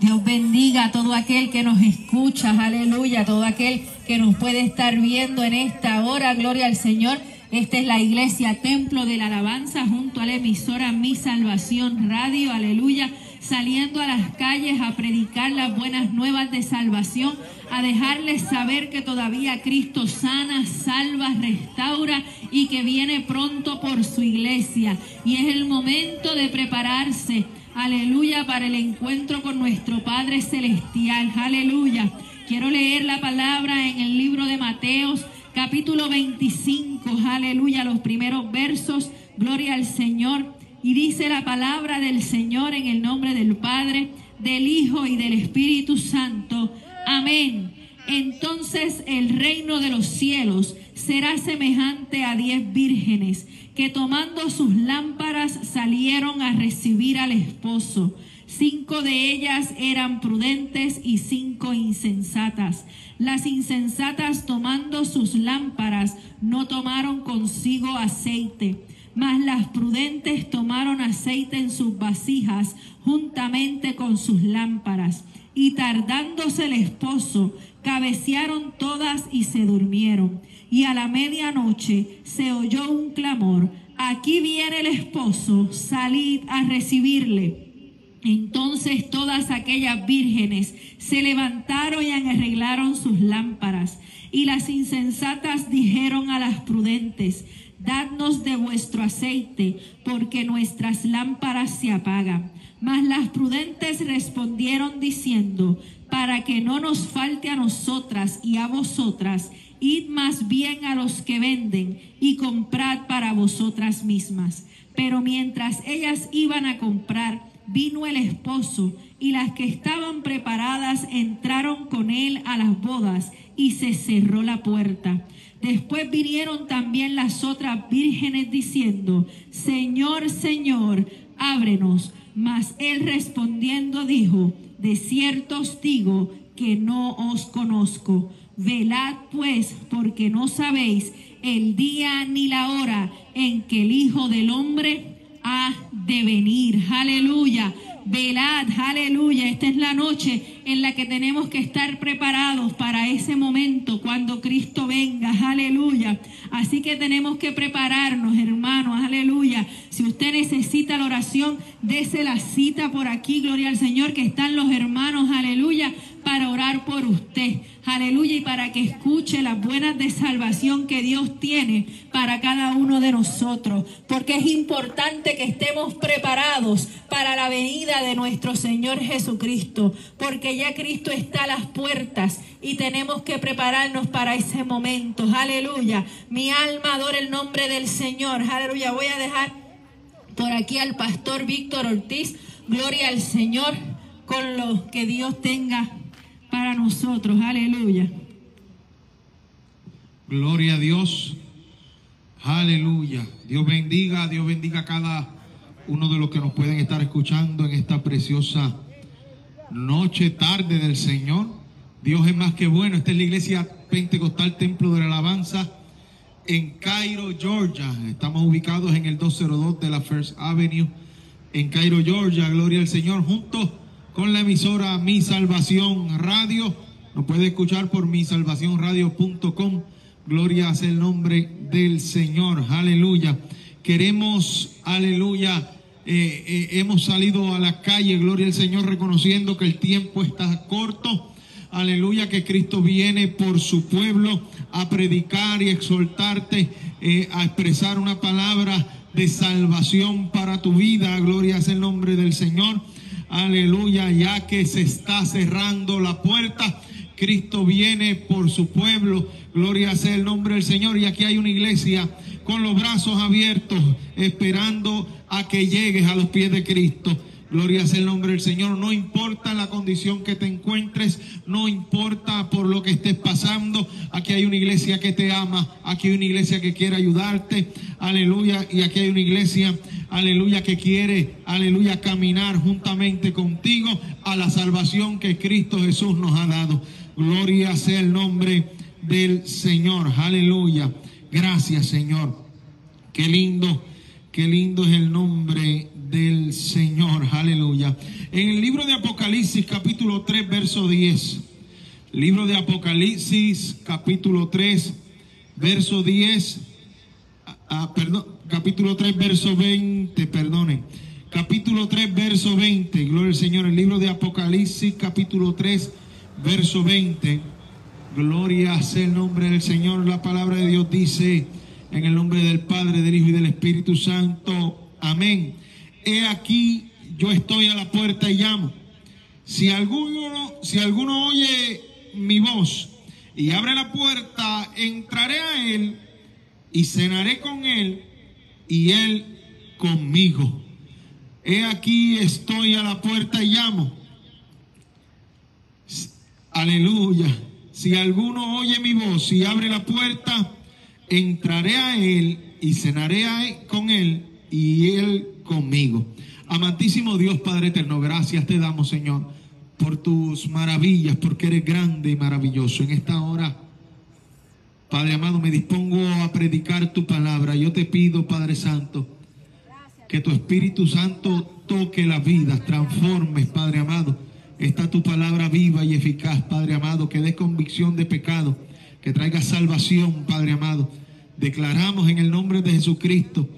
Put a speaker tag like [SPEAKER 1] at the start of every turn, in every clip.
[SPEAKER 1] Dios bendiga a todo aquel que nos escucha, aleluya, todo aquel que nos puede estar viendo en esta hora, gloria al Señor. Esta es la iglesia Templo de la Alabanza junto a la emisora Mi Salvación Radio, aleluya, saliendo a las calles a predicar las buenas nuevas de salvación, a dejarles saber que todavía Cristo sana, salva, restaura y que viene pronto por su iglesia. Y es el momento de prepararse Aleluya para el encuentro con nuestro Padre Celestial. Aleluya. Quiero leer la palabra en el libro de Mateos, capítulo 25. Aleluya, los primeros versos. Gloria al Señor. Y dice la palabra del Señor en el nombre del Padre, del Hijo y del Espíritu Santo. Amén. Entonces el reino de los cielos será semejante a diez vírgenes que tomando sus lámparas salieron a recibir al esposo. Cinco de ellas eran prudentes y cinco insensatas. Las insensatas tomando sus lámparas no tomaron consigo aceite, mas las prudentes tomaron aceite en sus vasijas juntamente con sus lámparas. Y tardándose el esposo, cabecearon todas y se durmieron y a la medianoche se oyó un clamor, aquí viene el esposo, salid a recibirle. Entonces todas aquellas vírgenes se levantaron y arreglaron sus lámparas. Y las insensatas dijeron a las prudentes, dadnos de vuestro aceite, porque nuestras lámparas se apagan. Mas las prudentes respondieron diciendo, para que no nos falte a nosotras y a vosotras, id más bien a los que venden y comprad para vosotras mismas. Pero mientras ellas iban a comprar, vino el esposo y las que estaban preparadas entraron con él a las bodas y se cerró la puerta. Después vinieron también las otras vírgenes diciendo, Señor, Señor, ábrenos. Mas él respondiendo dijo, de cierto os digo que no os conozco. Velad pues, porque no sabéis el día ni la hora en que el Hijo del Hombre ha de venir. Aleluya. Velad, aleluya. Esta es la noche en la que tenemos que estar preparados para ese momento cuando Cristo venga. Aleluya. Así que tenemos que prepararnos, hermanos. Aleluya. Si usted necesita la oración, dese la cita por aquí. Gloria al Señor que están los hermanos. Aleluya para orar por usted. Aleluya. Y para que escuche las buenas de salvación que Dios tiene para cada uno de nosotros. Porque es importante que estemos preparados para la venida de nuestro Señor Jesucristo. Porque ya Cristo está a las puertas y tenemos que prepararnos para ese momento. Aleluya. Mi alma adora el nombre del Señor. Aleluya. Voy a dejar por aquí al pastor Víctor Ortiz. Gloria al Señor con lo que Dios tenga para nosotros. Aleluya.
[SPEAKER 2] Gloria a Dios. Aleluya. Dios bendiga, Dios bendiga a cada uno de los que nos pueden estar escuchando en esta preciosa noche, tarde del Señor. Dios es más que bueno. Esta es la iglesia pentecostal Templo de la Alabanza en Cairo, Georgia. Estamos ubicados en el 202 de la First Avenue en Cairo, Georgia. Gloria al Señor. Juntos con la emisora Mi Salvación Radio. Nos puede escuchar por misalvacionradio.com. Gloria sea el nombre del Señor. Aleluya. Queremos, aleluya. Eh, eh, hemos salido a la calle, gloria al Señor, reconociendo que el tiempo está corto. Aleluya, que Cristo viene por su pueblo a predicar y exhortarte, eh, a expresar una palabra de salvación para tu vida. Gloria sea el nombre del Señor. Aleluya, ya que se está cerrando la puerta. Cristo viene por su pueblo. Gloria sea el nombre del Señor. Y aquí hay una iglesia con los brazos abiertos, esperando a que llegues a los pies de Cristo. Gloria sea el nombre del Señor. No importa la condición que te encuentres, no importa por lo que estés pasando. Aquí hay una iglesia que te ama, aquí hay una iglesia que quiere ayudarte. Aleluya. Y aquí hay una iglesia, aleluya, que quiere, aleluya, caminar juntamente contigo a la salvación que Cristo Jesús nos ha dado. Gloria sea el nombre del Señor. Aleluya. Gracias, Señor. Qué lindo, qué lindo es el nombre del Señor. Aleluya. En el libro de Apocalipsis capítulo 3, verso 10. Libro de Apocalipsis capítulo 3, verso 10. Ah, perdón, capítulo 3, verso 20, perdonen. Capítulo 3, verso 20. Gloria al Señor. El libro de Apocalipsis capítulo 3, verso 20. Gloria sea el nombre del Señor. La palabra de Dios dice en el nombre del Padre, del Hijo y del Espíritu Santo. Amén. He aquí, yo estoy a la puerta y llamo. Si alguno, si alguno oye mi voz y abre la puerta, entraré a él y cenaré con él y él conmigo. He aquí, estoy a la puerta y llamo. Aleluya. Si alguno oye mi voz y abre la puerta, entraré a él y cenaré con él y él conmigo. Amantísimo Dios Padre eterno, gracias te damos Señor por tus maravillas, porque eres grande y maravilloso. En esta hora, Padre amado, me dispongo a predicar tu palabra. Yo te pido, Padre Santo, que tu Espíritu Santo toque la vida, transformes, Padre amado. Está tu palabra viva y eficaz, Padre amado, que dé convicción de pecado, que traiga salvación, Padre amado. Declaramos en el nombre de Jesucristo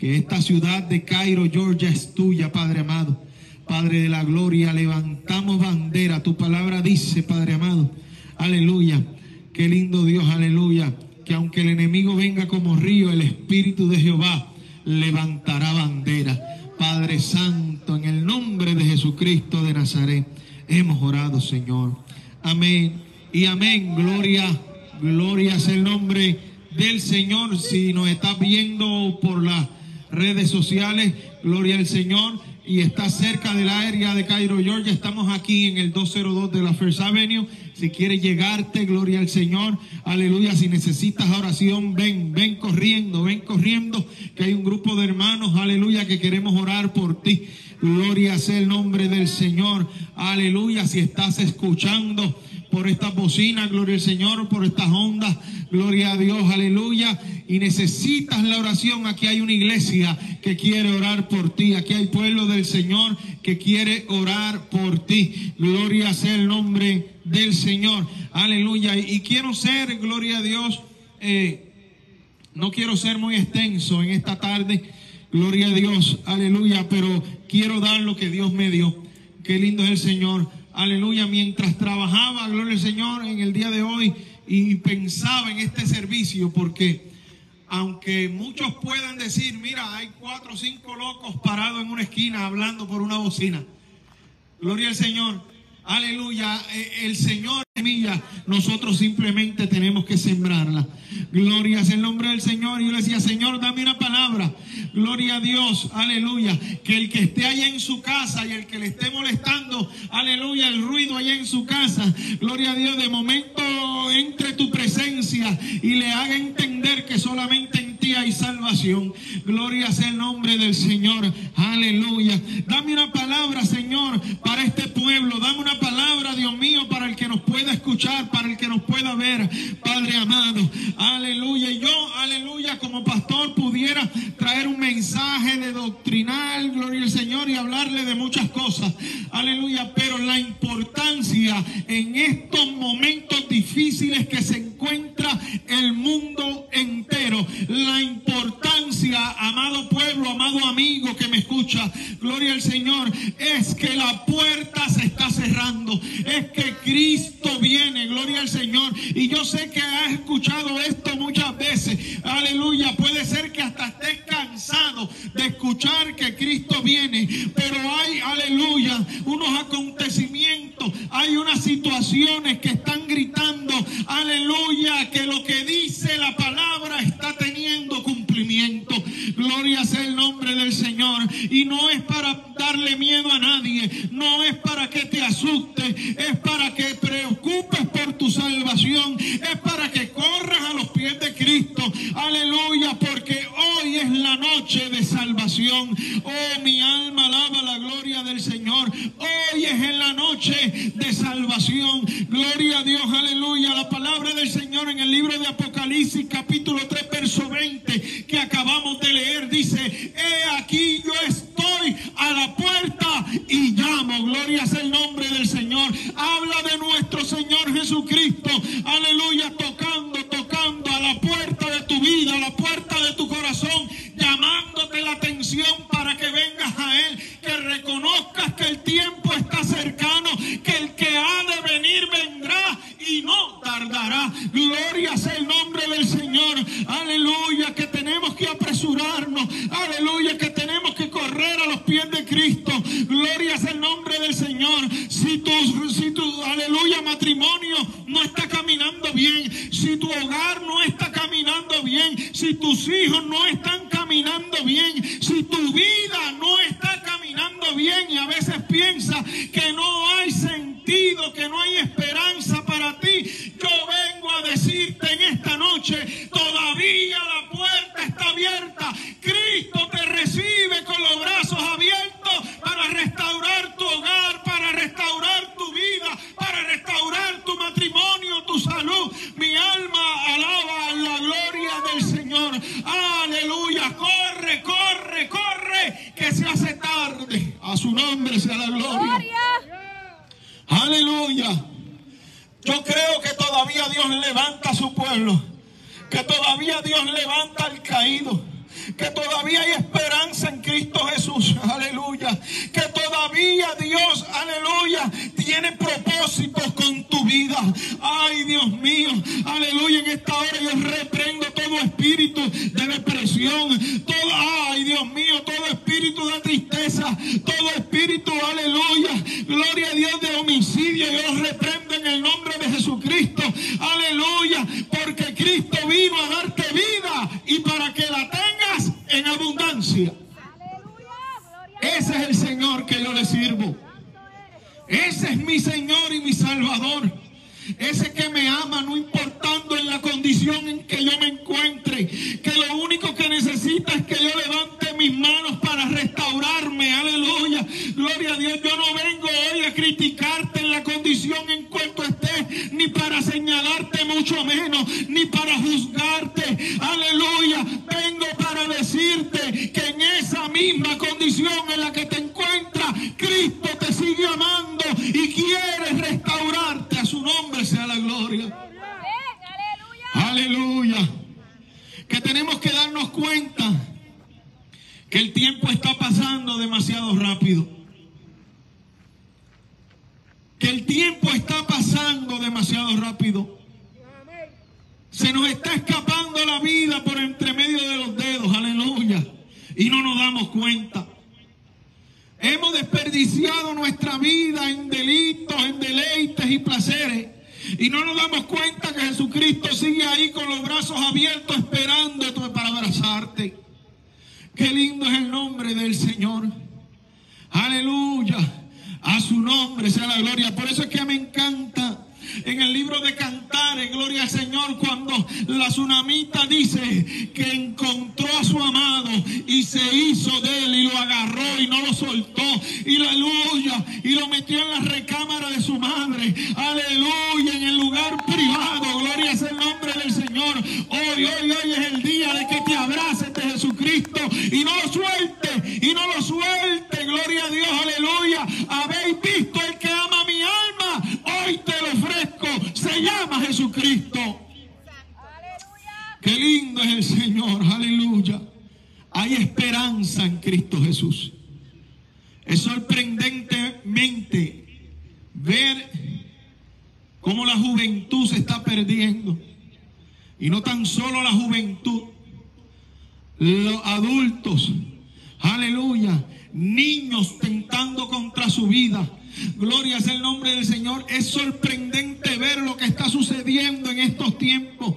[SPEAKER 2] que esta ciudad de Cairo, Georgia, es tuya, Padre amado. Padre de la gloria, levantamos bandera. Tu palabra dice, Padre amado, aleluya. Qué lindo Dios, aleluya. Que aunque el enemigo venga como río, el Espíritu de Jehová levantará bandera. Padre Santo, en el nombre de Jesucristo de Nazaret, hemos orado, Señor. Amén y amén. Gloria, gloria es el nombre del Señor. Si nos está viendo por las redes sociales, gloria al Señor. Y está cerca del área de Cairo, Georgia. Estamos aquí en el 202 de la First Avenue. Si quieres llegarte, gloria al Señor. Aleluya. Si necesitas oración, ven, ven corriendo, ven corriendo. Que hay un grupo de hermanos, aleluya, que queremos orar por ti. Gloria sea el nombre del Señor. Aleluya. Si estás escuchando por estas bocinas, gloria al Señor, por estas ondas, gloria a Dios, aleluya. Y necesitas la oración, aquí hay una iglesia que quiere orar por ti, aquí hay pueblo del Señor que quiere orar por ti. Gloria sea el nombre del Señor, aleluya. Y quiero ser, gloria a Dios, eh, no quiero ser muy extenso en esta tarde, gloria a Dios, aleluya, pero quiero dar lo que Dios me dio. Qué lindo es el Señor. Aleluya, mientras trabajaba, gloria al Señor, en el día de hoy y pensaba en este servicio, porque aunque muchos puedan decir, mira, hay cuatro o cinco locos parados en una esquina hablando por una bocina, gloria al Señor, aleluya, el Señor semilla, nosotros simplemente tenemos que sembrarla. Gloria es el nombre del Señor. Y yo le decía, Señor, dame una palabra. Gloria a Dios, aleluya. Que el que esté allá en su casa y el que le esté molestando, aleluya, el ruido allá en su casa, gloria a Dios, de momento entre tu presencia y le haga entender que solamente en hay salvación. Gloria sea el nombre del Señor. Aleluya. Dame una palabra, Señor, para este pueblo. Dame una palabra, Dios mío, para el que nos pueda escuchar, para el que nos pueda ver, Padre amado. Aleluya. Y yo, aleluya, como pastor pudiera traer un mensaje de doctrinal, gloria al Señor, y hablarle de muchas cosas. Aleluya. Pero la importancia en estos momentos difíciles que se encuentra el mundo entero, la importancia, amado pueblo, amado amigo que me escucha, gloria al Señor, es que la puerta se está cerrando, es que Cristo viene, gloria al Señor. Y yo sé que has escuchado esto muchas veces, aleluya, puede ser que hasta estés cansado de escuchar que Cristo viene, pero hay, aleluya, unos acontecimientos, hay unas situaciones que están gritando, aleluya, que lo que dice la palabra está teniendo cumplimiento. Gloria sea el nombre del Señor. Y no es para darle miedo a nadie, no es para que te asuste, es para que preocupes por tu salvación, es para que corras a los pies de Cristo. Aleluya, porque hoy es la noche de salvación. Oh, mi alma alaba la gloria del Señor. Hoy es en la noche de salvación. Gloria a Dios, aleluya. La palabra del Señor en el libro de Apocalipsis capítulo 3 verso 20 que acabamos de leer dice, he aquí yo estoy del Señor. Habla de nuestro Señor Jesucristo. Que el tiempo está pasando demasiado rápido. Se nos está escapando la vida por entre medio de los dedos. Aleluya. Y no nos damos cuenta. Hemos desperdiciado nuestra vida en delitos, en deleites y placeres. Y no nos damos cuenta que Jesucristo sigue ahí con los brazos abiertos esperándote para abrazarte. Qué lindo es el nombre del Señor. Aleluya. A su nombre sea la gloria. Por eso es que me encanta en el libro de Cantares, gloria al Señor, cuando la tsunamita dice que encontró a su amado y se hizo de él y lo agarró y no lo soltó. Y aleluya. Y lo metió en la recámara de su madre. Aleluya. En el lugar privado. Gloria es el nombre del Señor. Hoy, hoy, hoy es el día de que te abraces de Jesucristo y no lo suelte. Y no lo suelte. Gloria a Dios. Aleluya. Habéis visto el que ama mi alma. Hoy te lo ofrezco. Se llama Jesucristo. Qué lindo es el Señor. Aleluya. Hay esperanza en Cristo Jesús. Es sorprendentemente ver cómo la juventud se está perdiendo. Y no tan solo la juventud, los adultos, aleluya, niños tentando contra su vida. Gloria es el nombre del Señor. Es sorprendente ver lo que está sucediendo en estos tiempos.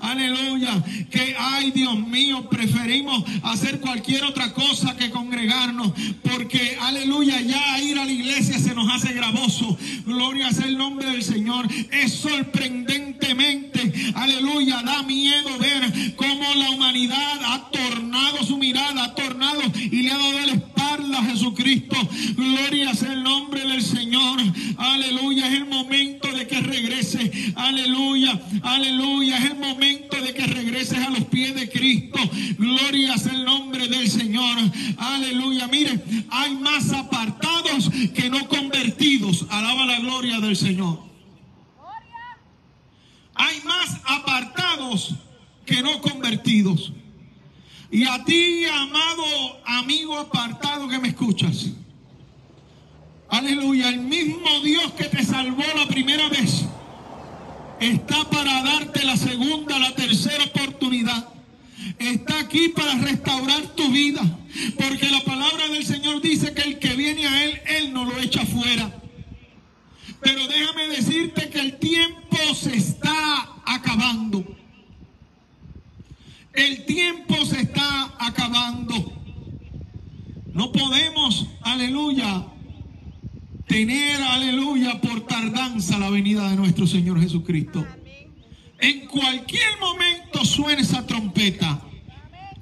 [SPEAKER 2] Aleluya. Que, ay Dios mío, preferimos hacer cualquier otra cosa que congregarnos. Porque, aleluya, ya ir a la iglesia se nos hace gravoso. Gloria es el nombre del Señor. Es sorprendentemente, aleluya, da miedo ver cómo la humanidad ha tornado su mirada, ha tornado y le ha dado Gloria sea el nombre del Señor. Aleluya. Es el momento de que regrese. Aleluya. Aleluya. Es el momento de que regreses a los pies de Cristo. Gloria sea el nombre del Señor. Aleluya. Mire, hay más apartados que no convertidos. Alaba la gloria del Señor. Hay más apartados que no convertidos. Y a ti, amado amigo apartado que me escuchas. Aleluya, el mismo Dios que te salvó la primera vez está para darte la segunda, la tercera oportunidad. Está aquí para restaurar tu vida. Porque la palabra del Señor dice que el que viene a Él, Él no lo echa fuera. Pero déjame decirte que el tiempo se está acabando. El tiempo se está acabando. No podemos, aleluya, tener, aleluya, por tardanza la venida de nuestro Señor Jesucristo. En cualquier momento suena esa trompeta.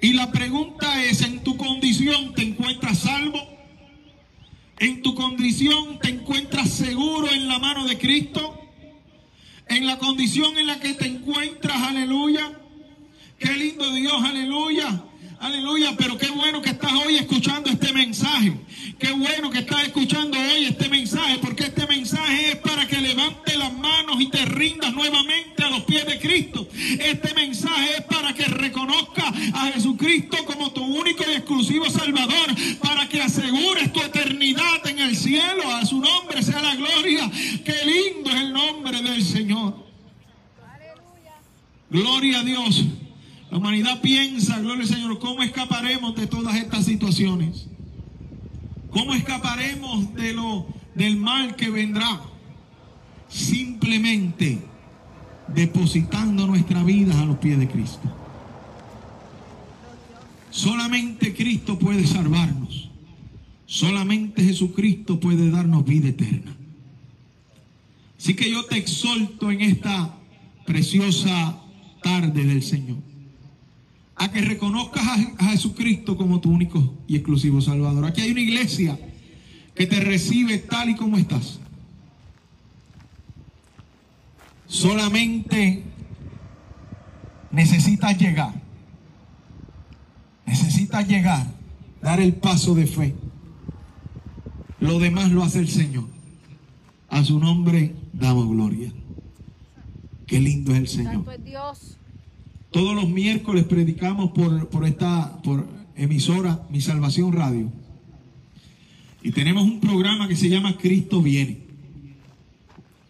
[SPEAKER 2] Y la pregunta es, ¿en tu condición te encuentras salvo? ¿En tu condición te encuentras seguro en la mano de Cristo? ¿En la condición en la que te encuentras, aleluya? Qué lindo Dios, aleluya. Aleluya, pero qué bueno que estás hoy escuchando este mensaje. Qué bueno que estás escuchando hoy este mensaje, porque este mensaje es para que levantes las manos y te rindas nuevamente a los pies de Cristo. Este mensaje es para que reconozcas a Jesucristo como tu único y exclusivo Salvador, para que asegures tu eternidad en el cielo. A su nombre sea la gloria. Qué lindo es el nombre del Señor. Gloria a Dios. La humanidad piensa, gloria al Señor, ¿cómo escaparemos de todas estas situaciones? ¿Cómo escaparemos de lo del mal que vendrá? Simplemente depositando nuestra vida a los pies de Cristo. Solamente Cristo puede salvarnos. Solamente Jesucristo puede darnos vida eterna. Así que yo te exhorto en esta preciosa tarde del Señor a que reconozcas a, Jesucristo como tu único y exclusivo Salvador. Aquí hay una iglesia que te recibe tal y como estás. Solamente necesitas llegar. Necesitas llegar, dar el paso de fe. Lo demás lo hace el Señor. A su nombre damos gloria. Qué lindo es el Señor. Dios. Todos los miércoles predicamos por, esta por emisora Mi Salvación Radio. Y tenemos un programa que se llama Cristo viene.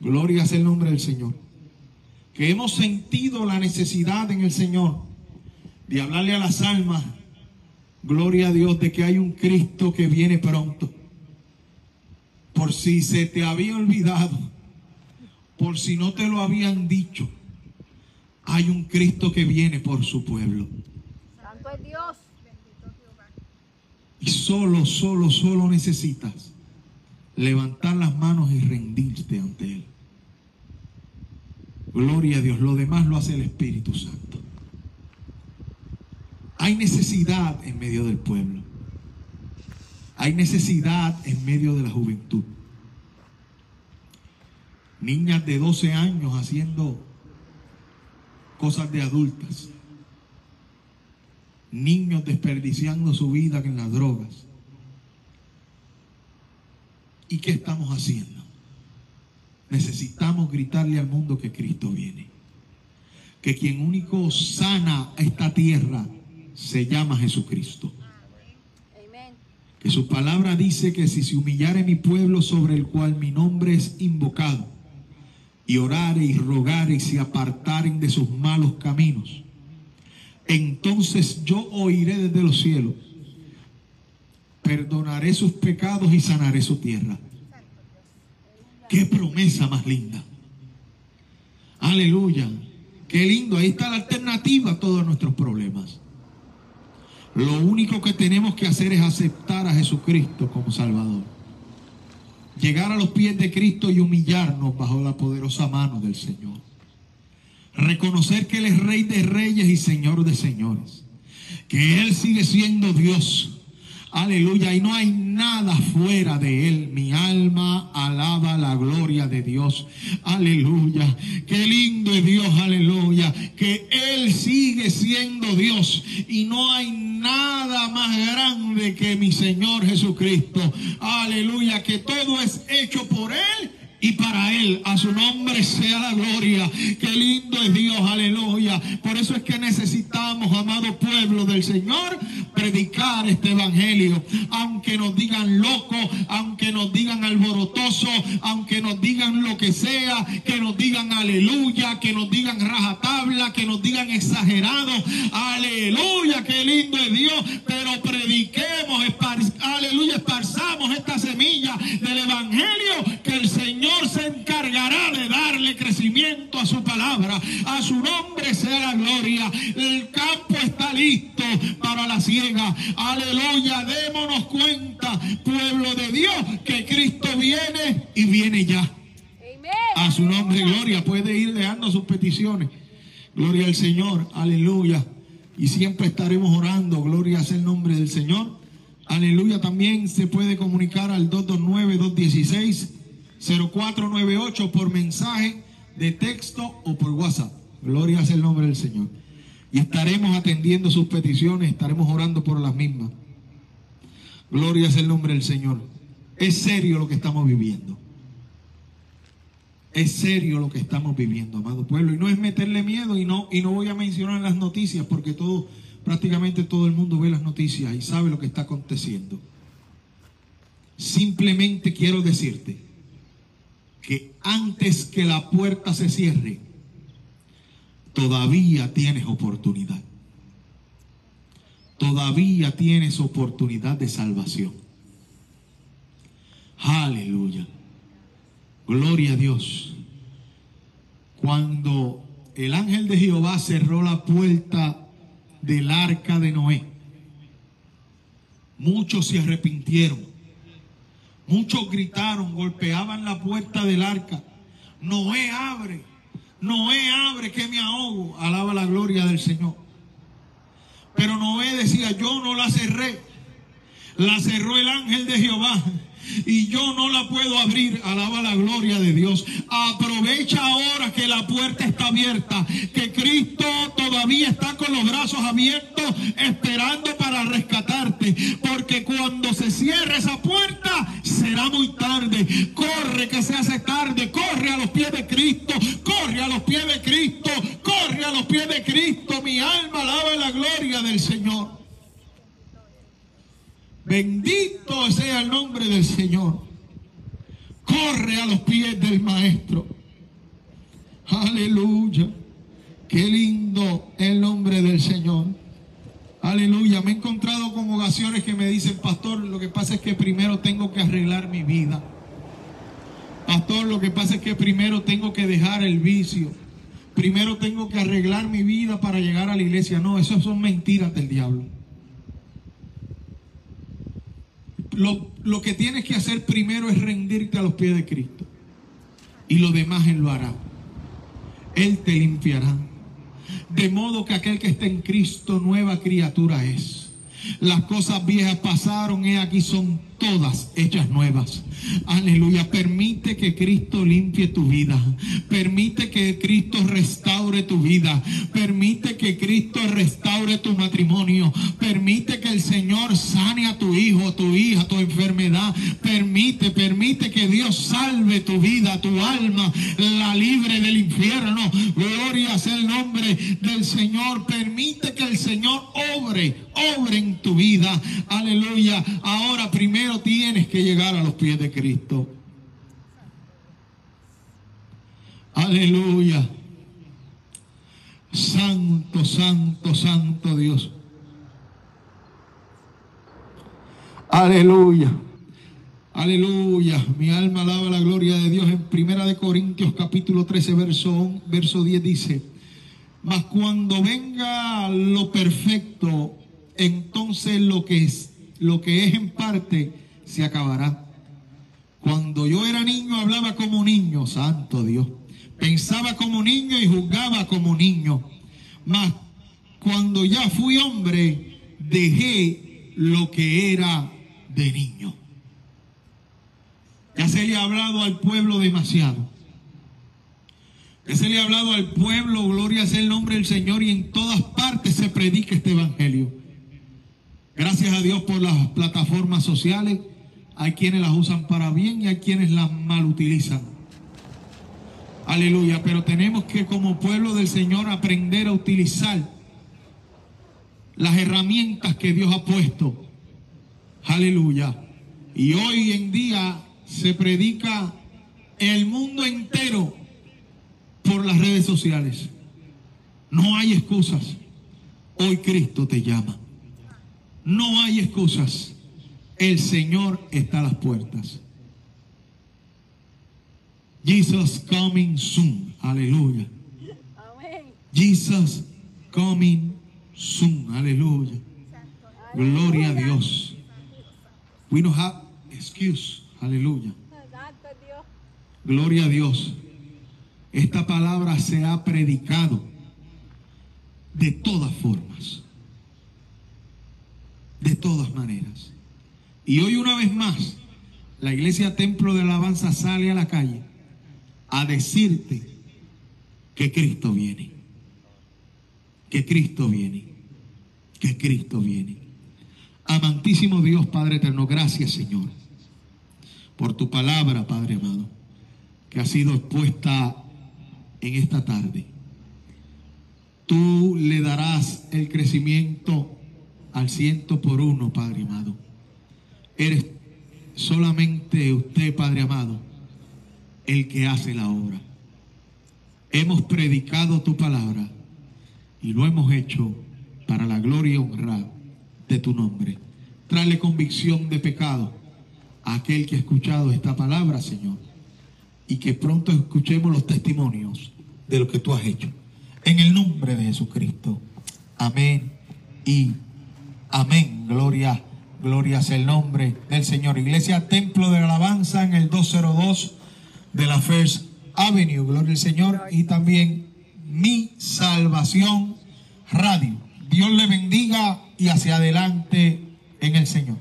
[SPEAKER 2] Gloria sea el nombre del Señor. Que hemos sentido la necesidad en el Señor de hablarle a las almas, gloria a Dios, de que hay un Cristo que viene pronto. Por si se te había olvidado, por si no te lo habían dicho hay un Cristo que viene por su pueblo. Santo es Dios. Y solo, solo, solo necesitas levantar las manos y rendirte ante Él. Gloria a Dios. Lo demás lo hace el Espíritu Santo. Hay necesidad en medio del pueblo. Hay necesidad en medio de la juventud. Niñas de 12 años haciendo cosas de adultas. Niños desperdiciando su vida en las drogas. ¿Y qué estamos haciendo? Necesitamos gritarle al mundo que Cristo viene. Que quien único sana esta tierra se llama Jesucristo. Que su palabra dice que si se humillare mi pueblo sobre el cual mi nombre es invocado, y orare y rogare y se apartaren de sus malos caminos, entonces yo oiré desde los cielos, perdonaré sus pecados y sanaré su tierra. Qué promesa más linda. Aleluya. Qué lindo. Ahí está la alternativa a todos nuestros problemas. Lo único que tenemos que hacer es aceptar a Jesucristo como Salvador llegar a los pies de Cristo y humillarnos bajo la poderosa mano del Señor. Reconocer que Él es Rey de Reyes y Señor de Señores. Que Él sigue siendo Dios. Aleluya. Y no hay nada fuera de Él. Mi alma alaba la gloria de Dios. Aleluya. Qué lindo es Dios. Aleluya. Que Él sigue siendo Dios. Y no hay nada más grande que mi Señor Jesucristo. Aleluya. Que todo es hecho por Él y para Él, a su nombre sea la gloria. Qué lindo es Dios, aleluya. Por eso es que necesitamos, amado pueblo del Señor, predicar este evangelio. Aunque nos digan loco, aunque nos digan alborotoso, aunque nos digan lo que sea, que nos digan aleluya, que nos digan rajatabla, que nos digan exagerado. Aleluya, qué lindo es Dios. Pero prediquemos, aleluya, esparzamos esta semilla del evangelio que el Señor se de darle crecimiento a su palabra. A su nombre sea la gloria. El campo está listo para la ciega. Aleluya. Démonos cuenta, pueblo de Dios, que Cristo viene y viene ya. A su nombre, gloria. Puede ir dejando sus peticiones. Gloria al Señor. Aleluya. Y siempre estaremos orando. Gloria a el nombre del Señor. Aleluya. También se puede comunicar al 229-216. 0498 por mensaje de texto o por WhatsApp. Gloria es el nombre del Señor. Y estaremos atendiendo sus peticiones, estaremos orando por las mismas. Gloria es el nombre del Señor. Es serio lo que estamos viviendo. Es serio lo que estamos viviendo, amado pueblo. Y no es meterle miedo y no, y no voy a mencionar las noticias porque todo, prácticamente todo el mundo ve las noticias y sabe lo que está aconteciendo. Simplemente quiero decirte antes que la puerta se cierre, todavía tienes oportunidad. Todavía tienes oportunidad de salvación. Aleluya. Gloria a Dios. Cuando el ángel de Jehová cerró la puerta del arca de Noé, muchos se arrepintieron Muchos gritaron, golpeaban la puerta del arca. Noé abre, Noé abre que me ahogo. Alaba la gloria del Señor. Pero Noé decía, yo no la cerré. La cerró el ángel de Jehová y yo no la puedo abrir. Alaba la gloria de Dios. Aprovecha ahora que la puerta está abierta, que Cristo todavía está con los brazos abiertos esperando para rescatarte. Porque cuando se cierre esa puerta será muy tarde. Corre que se hace tarde. Corre a los pies de Cristo. Corre a los pies de Cristo. Corre a los pies de Cristo. Mi alma alaba la gloria del Señor. Bendito sea el nombre del Señor. Corre a los pies del Maestro. Aleluya. Qué lindo el nombre del Señor. Aleluya. Me he encontrado con ocasiones que me dicen, pastor, lo que pasa es que primero tengo que arreglar mi vida. Pastor, lo que pasa es que primero tengo que dejar el vicio. Primero tengo que arreglar mi vida para llegar a la iglesia. No, eso son mentiras del diablo. Lo, que tienes que hacer primero es rendirte a los pies de Cristo. Y lo demás Él lo hará. Él te limpiará. De modo que aquel que está en Cristo, nueva criatura es. Las cosas viejas pasaron y aquí son todas hechas nuevas. Aleluya. Permite que Cristo limpie tu vida. Permite que Cristo restaure tu vida. Permite que Cristo restaure tu matrimonio. Permite que el Señor sane a tu hijo, tu hija, tu enfermedad. Permite, permite que Dios salve tu vida, tu alma, la libre del infierno. Gloria sea el nombre del Señor. Permite que el Señor obre, obre en tu vida. Aleluya. Ahora primero tienes que llegar a los pies de Cristo. Aleluya. Santo, santo, santo Dios. Aleluya. Aleluya. Mi alma alaba la gloria de Dios. En Primera de Corintios capítulo 13 verso, verso 10 dice, mas cuando venga lo perfecto, entonces lo que es, lo que es en parte se acabará. Cuando yo era niño hablaba como niño, santo Dios. Pensaba como niño y juzgaba como niño. Mas cuando ya fui hombre, dejé lo que era de niño. Ya se le ha hablado al pueblo demasiado. Ya se le ha hablado al pueblo, gloria sea el nombre del Señor, y en todas partes se predica este evangelio. Gracias a Dios por las plataformas sociales. Hay quienes las usan para bien y hay quienes las mal utilizan. Aleluya. Pero tenemos que como pueblo del Señor aprender a utilizar las herramientas que Dios ha puesto. Aleluya. Y hoy en día se predica el mundo entero por las redes sociales. No hay excusas. Hoy Cristo te llama. No hay excusas. El Señor está a las puertas. Jesus coming soon. Aleluya. Jesus coming soon. Aleluya. Gloria a Dios. We don't have excuse. Aleluya. Gloria a Dios. Esta palabra se ha predicado de todas formas. De todas maneras. Y hoy una vez más, la iglesia Templo de Alabanza sale a la calle a decirte que Cristo viene. Que Cristo viene. Que Cristo viene. Amantísimo Dios, Padre eterno, gracias Señor por tu palabra, Padre amado, que ha sido expuesta en esta tarde. Tú le darás el crecimiento al ciento por uno, Padre amado. Eres solamente usted, Padre amado, el que hace la obra. Hemos predicado tu palabra y lo hemos hecho para la gloria y honra de tu nombre. Trae convicción de pecado a aquel que ha escuchado esta palabra, Señor, y que pronto escuchemos los testimonios de lo que tú has hecho. En el nombre de Jesucristo. Amén y amén. Gloria, gloria sea el nombre del Señor. Iglesia Templo de Alabanza en el 202 de la First Avenue. Gloria al Señor. Y también Mi Salvación Radio. Dios le bendiga y hacia adelante en el Señor.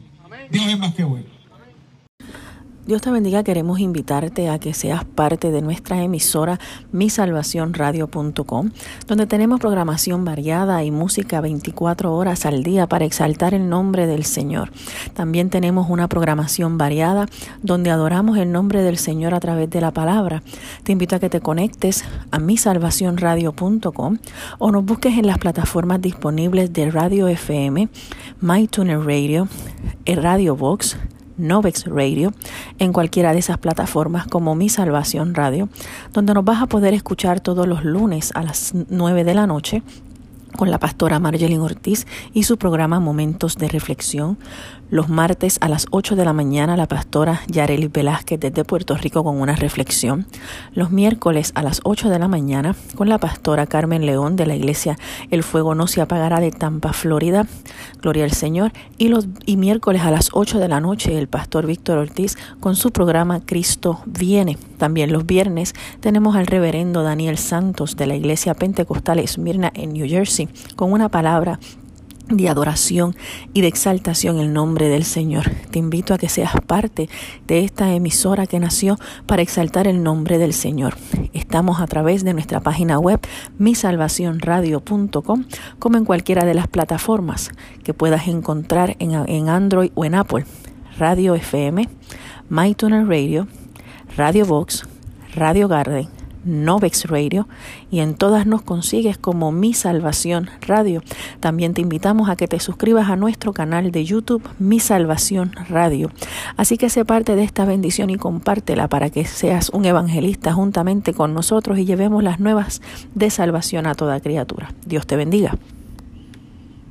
[SPEAKER 2] Dios es más que bueno.
[SPEAKER 3] Dios te bendiga, queremos invitarte a que seas parte de nuestra emisora misalvacionradio.com, donde tenemos programación variada y música 24 horas al día para exaltar el nombre del Señor. También tenemos una programación variada donde adoramos el nombre del Señor a través de la palabra. Te invito a que te conectes a misalvacionradio.com o nos busques en las plataformas disponibles de Radio FM, MyTuner Radio, Radio Box, Novex Radio en cualquiera de esas plataformas como Mi Salvación Radio, donde nos vas a poder escuchar todos los lunes a las 9 de la noche con la pastora Marjolin Ortiz y su programa Momentos de Reflexión. Los martes a las 8 de la mañana la pastora Yareli Velázquez desde Puerto Rico con una reflexión. Los miércoles a las 8 de la mañana con la pastora Carmen León de la iglesia El Fuego No Se Apagará de Tampa, Florida. Gloria al Señor. Y los y miércoles a las 8 de la noche el pastor Víctor Ortiz con su programa Cristo Viene. También los viernes tenemos al reverendo Daniel Santos de la iglesia Pentecostal Esmirna en New Jersey con una palabra de adoración y de exaltación en el nombre del Señor. Te invito a que seas parte de esta emisora que nació para exaltar el nombre del Señor. Estamos a través de nuestra página web misalvacionradio.com como en cualquiera de las plataformas que puedas encontrar en, en Android o en Apple. Radio FM, MyTuner Radio, Radio Box, Radio Garden, Novex Radio y en todas nos consigues como Mi Salvación Radio. También te invitamos a que te suscribas a nuestro canal de YouTube Mi Salvación Radio. Así que sé parte de esta bendición y compártela para que seas un evangelista juntamente con nosotros y llevemos las nuevas de salvación a toda criatura. Dios te bendiga.